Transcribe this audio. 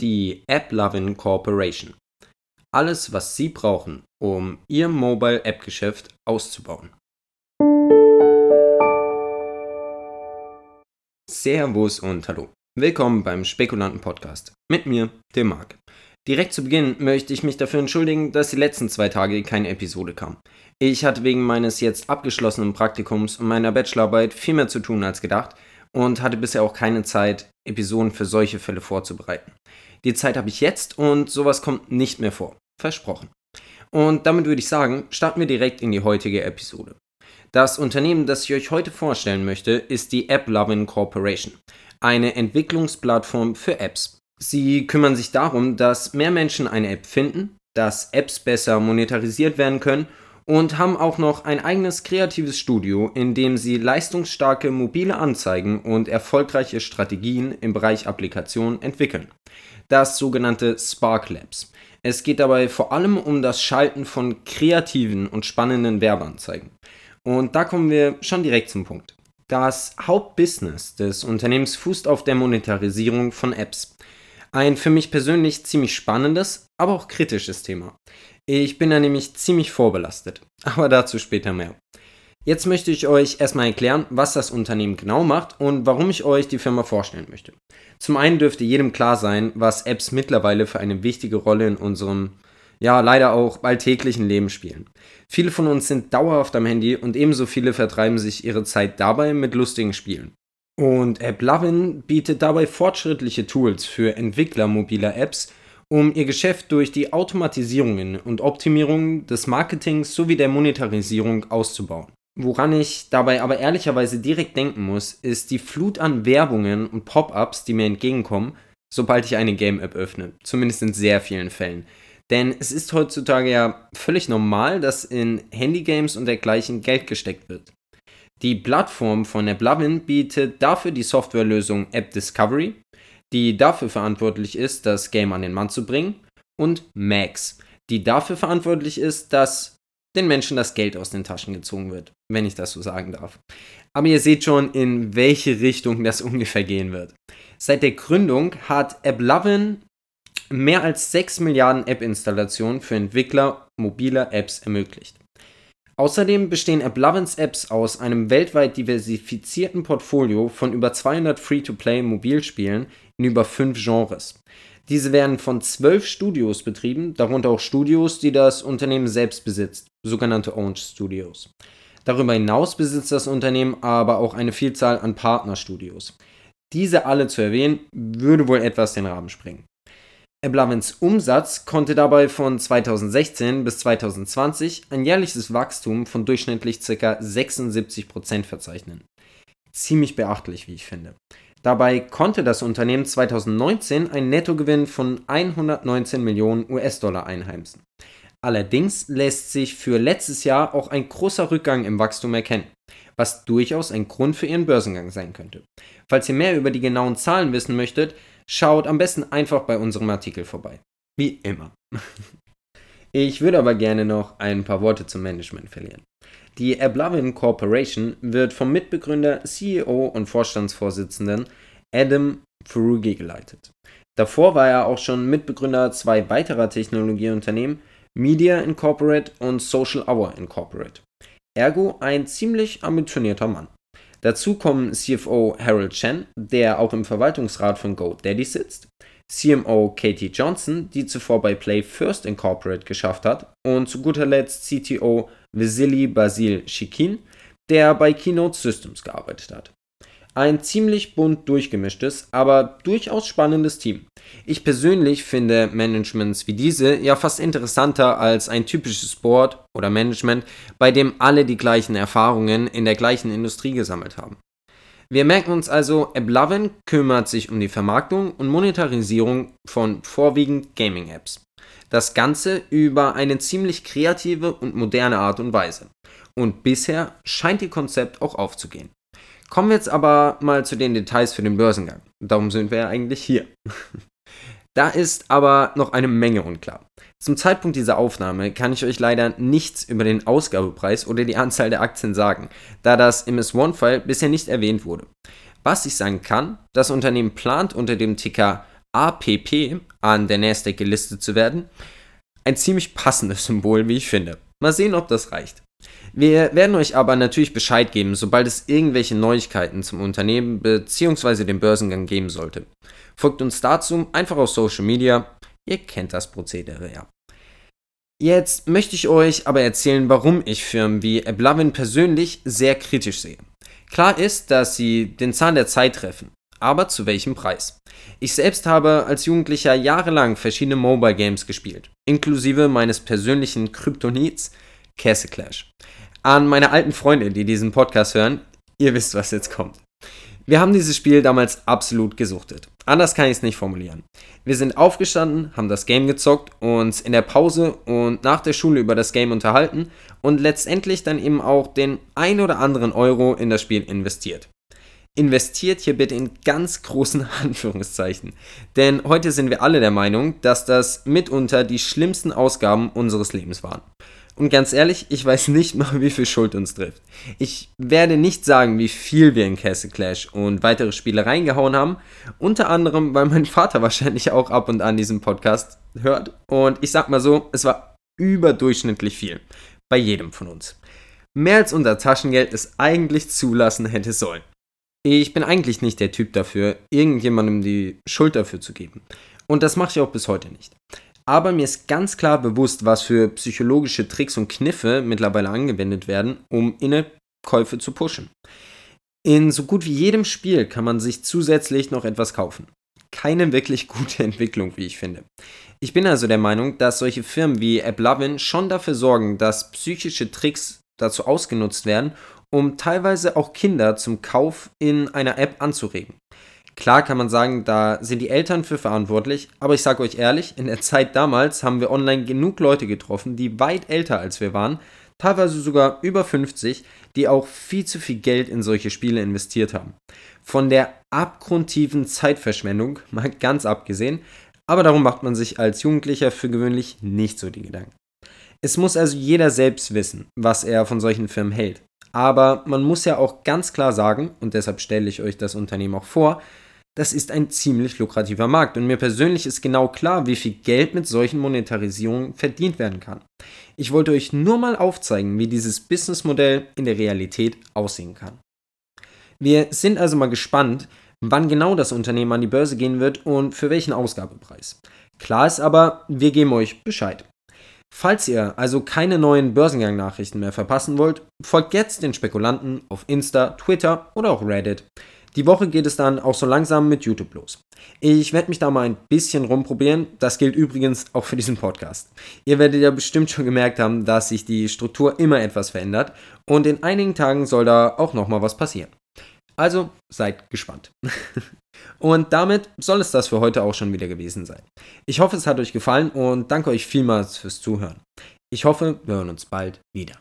die AppLovin Corporation. Alles, was Sie brauchen, um Ihr Mobile App Geschäft auszubauen. Servus und hallo. Willkommen beim Spekulanten Podcast. Mit mir, dem Marc. Direkt zu Beginn möchte ich mich dafür entschuldigen, dass die letzten zwei Tage keine Episode kam. Ich hatte wegen meines jetzt abgeschlossenen Praktikums und meiner Bachelorarbeit viel mehr zu tun als gedacht und hatte bisher auch keine Zeit, Episoden für solche Fälle vorzubereiten. Die Zeit habe ich jetzt und sowas kommt nicht mehr vor. Versprochen. Und damit würde ich sagen, starten wir direkt in die heutige Episode. Das Unternehmen, das ich euch heute vorstellen möchte, ist die AppLovin Corporation, eine Entwicklungsplattform für Apps. Sie kümmern sich darum, dass mehr Menschen eine App finden, dass Apps besser monetarisiert werden können und haben auch noch ein eigenes kreatives Studio, in dem sie leistungsstarke mobile Anzeigen und erfolgreiche Strategien im Bereich Applikation entwickeln. Das sogenannte Spark Labs. Es geht dabei vor allem um das Schalten von kreativen und spannenden Werbeanzeigen. Und da kommen wir schon direkt zum Punkt. Das Hauptbusiness des Unternehmens fußt auf der Monetarisierung von Apps. Ein für mich persönlich ziemlich spannendes, aber auch kritisches Thema. Ich bin da nämlich ziemlich vorbelastet, aber dazu später mehr. Jetzt möchte ich euch erstmal erklären, was das Unternehmen genau macht und warum ich euch die Firma vorstellen möchte. Zum einen dürfte jedem klar sein, was Apps mittlerweile für eine wichtige Rolle in unserem, ja, leider auch alltäglichen Leben spielen. Viele von uns sind dauerhaft am Handy und ebenso viele vertreiben sich ihre Zeit dabei mit lustigen Spielen. Und AppLovin bietet dabei fortschrittliche Tools für Entwickler mobiler Apps, um ihr Geschäft durch die Automatisierungen und Optimierungen des Marketings sowie der Monetarisierung auszubauen. Woran ich dabei aber ehrlicherweise direkt denken muss, ist die Flut an Werbungen und Pop-ups, die mir entgegenkommen, sobald ich eine Game-App öffne. Zumindest in sehr vielen Fällen. Denn es ist heutzutage ja völlig normal, dass in Handygames und dergleichen Geld gesteckt wird. Die Plattform von AppLovin bietet dafür die Softwarelösung App Discovery, die dafür verantwortlich ist, das Game an den Mann zu bringen, und Max, die dafür verantwortlich ist, dass den Menschen das Geld aus den Taschen gezogen wird, wenn ich das so sagen darf. Aber ihr seht schon, in welche Richtung das ungefähr gehen wird. Seit der Gründung hat AppLovin mehr als 6 Milliarden App-Installationen für Entwickler mobiler Apps ermöglicht. Außerdem bestehen AppLovins Apps aus einem weltweit diversifizierten Portfolio von über 200 Free-to-Play-Mobilspielen in über fünf Genres. Diese werden von zwölf Studios betrieben, darunter auch Studios, die das Unternehmen selbst besitzt, sogenannte Owned Studios. Darüber hinaus besitzt das Unternehmen aber auch eine Vielzahl an Partnerstudios. Diese alle zu erwähnen, würde wohl etwas den Rahmen sprengen. AppLovins Umsatz konnte dabei von 2016 bis 2020 ein jährliches Wachstum von durchschnittlich ca. 76% verzeichnen. Ziemlich beachtlich, wie ich finde. Dabei konnte das Unternehmen 2019 einen Nettogewinn von 119 Millionen US-Dollar einheimsen. Allerdings lässt sich für letztes Jahr auch ein großer Rückgang im Wachstum erkennen, was durchaus ein Grund für ihren Börsengang sein könnte. Falls ihr mehr über die genauen Zahlen wissen möchtet, schaut am besten einfach bei unserem Artikel vorbei. Wie immer. Ich würde aber gerne noch ein paar Worte zum Management verlieren. Die Ablovin Corporation wird vom Mitbegründer, CEO und Vorstandsvorsitzenden Adam Furugi geleitet. Davor war er auch schon Mitbegründer zwei weiterer Technologieunternehmen, Media Incorporate und Social Hour Incorporate. Ergo ein ziemlich ambitionierter Mann. Dazu kommen CFO Harold Chen, der auch im Verwaltungsrat von GoDaddy sitzt, CMO Katie Johnson, die zuvor bei Play First Incorporate geschafft hat, und zu guter Letzt CTO Vasily Basil Shikin, der bei Keynote Systems gearbeitet hat. Ein ziemlich bunt durchgemischtes, aber durchaus spannendes Team. Ich persönlich finde Managements wie diese ja fast interessanter als ein typisches Board oder Management, bei dem alle die gleichen Erfahrungen in der gleichen Industrie gesammelt haben. Wir merken uns also, AppLovin kümmert sich um die Vermarktung und Monetarisierung von vorwiegend Gaming-Apps. Das Ganze über eine ziemlich kreative und moderne Art und Weise. Und bisher scheint ihr Konzept auch aufzugehen. Kommen wir jetzt aber mal zu den Details für den Börsengang. Darum sind wir ja eigentlich hier. da ist aber noch eine Menge unklar. Zum Zeitpunkt dieser Aufnahme kann ich euch leider nichts über den Ausgabepreis oder die Anzahl der Aktien sagen, da das im S1-File bisher nicht erwähnt wurde. Was ich sagen kann, das Unternehmen plant unter dem Ticker APP an der Nasdaq gelistet zu werden. Ein ziemlich passendes Symbol, wie ich finde. Mal sehen, ob das reicht. Wir werden euch aber natürlich Bescheid geben, sobald es irgendwelche Neuigkeiten zum Unternehmen bzw. dem Börsengang geben sollte. Folgt uns dazu einfach auf Social Media. Ihr kennt das Prozedere ja. Jetzt möchte ich euch aber erzählen, warum ich Firmen wie Ablovin persönlich sehr kritisch sehe. Klar ist, dass sie den Zahn der Zeit treffen, aber zu welchem Preis? Ich selbst habe als Jugendlicher jahrelang verschiedene Mobile Games gespielt, inklusive meines persönlichen Kryptonits Castle Clash. An meine alten Freunde, die diesen Podcast hören, ihr wisst, was jetzt kommt. Wir haben dieses Spiel damals absolut gesuchtet. Anders kann ich es nicht formulieren. Wir sind aufgestanden, haben das Game gezockt, uns in der Pause und nach der Schule über das Game unterhalten und letztendlich dann eben auch den ein oder anderen Euro in das Spiel investiert. Investiert hier bitte in ganz großen Anführungszeichen. Denn heute sind wir alle der Meinung, dass das mitunter die schlimmsten Ausgaben unseres Lebens waren. Und ganz ehrlich, ich weiß nicht mal, wie viel Schuld uns trifft. Ich werde nicht sagen, wie viel wir in Castle Clash und weitere Spiele reingehauen haben. Unter anderem, weil mein Vater wahrscheinlich auch ab und an diesen Podcast hört. Und ich sag mal so, es war überdurchschnittlich viel. Bei jedem von uns. Mehr als unser Taschengeld es eigentlich zulassen hätte sollen. Ich bin eigentlich nicht der Typ dafür, irgendjemandem die Schuld dafür zu geben. Und das mache ich auch bis heute nicht. Aber mir ist ganz klar bewusst, was für psychologische Tricks und Kniffe mittlerweile angewendet werden, um Inne-Käufe zu pushen. In so gut wie jedem Spiel kann man sich zusätzlich noch etwas kaufen. Keine wirklich gute Entwicklung, wie ich finde. Ich bin also der Meinung, dass solche Firmen wie AppLovin schon dafür sorgen, dass psychische Tricks dazu ausgenutzt werden, um teilweise auch Kinder zum Kauf in einer App anzuregen. Klar kann man sagen, da sind die Eltern für verantwortlich, aber ich sage euch ehrlich, in der Zeit damals haben wir online genug Leute getroffen, die weit älter als wir waren, teilweise sogar über 50, die auch viel zu viel Geld in solche Spiele investiert haben. Von der abgrundtiefen Zeitverschwendung mal ganz abgesehen, aber darum macht man sich als Jugendlicher für gewöhnlich nicht so die Gedanken. Es muss also jeder selbst wissen, was er von solchen Firmen hält. Aber man muss ja auch ganz klar sagen, und deshalb stelle ich euch das Unternehmen auch vor, das ist ein ziemlich lukrativer Markt und mir persönlich ist genau klar, wie viel Geld mit solchen Monetarisierungen verdient werden kann. Ich wollte euch nur mal aufzeigen, wie dieses Businessmodell in der Realität aussehen kann. Wir sind also mal gespannt, wann genau das Unternehmen an die Börse gehen wird und für welchen Ausgabepreis. Klar ist aber, wir geben euch Bescheid. Falls ihr also keine neuen Börsengang-Nachrichten mehr verpassen wollt, folgt jetzt den Spekulanten auf Insta, Twitter oder auch Reddit. Die Woche geht es dann auch so langsam mit YouTube los. Ich werde mich da mal ein bisschen rumprobieren. Das gilt übrigens auch für diesen Podcast. Ihr werdet ja bestimmt schon gemerkt haben, dass sich die Struktur immer etwas verändert und in einigen Tagen soll da auch noch mal was passieren. Also seid gespannt. und damit soll es das für heute auch schon wieder gewesen sein. Ich hoffe, es hat euch gefallen und danke euch vielmals fürs Zuhören. Ich hoffe, wir hören uns bald wieder.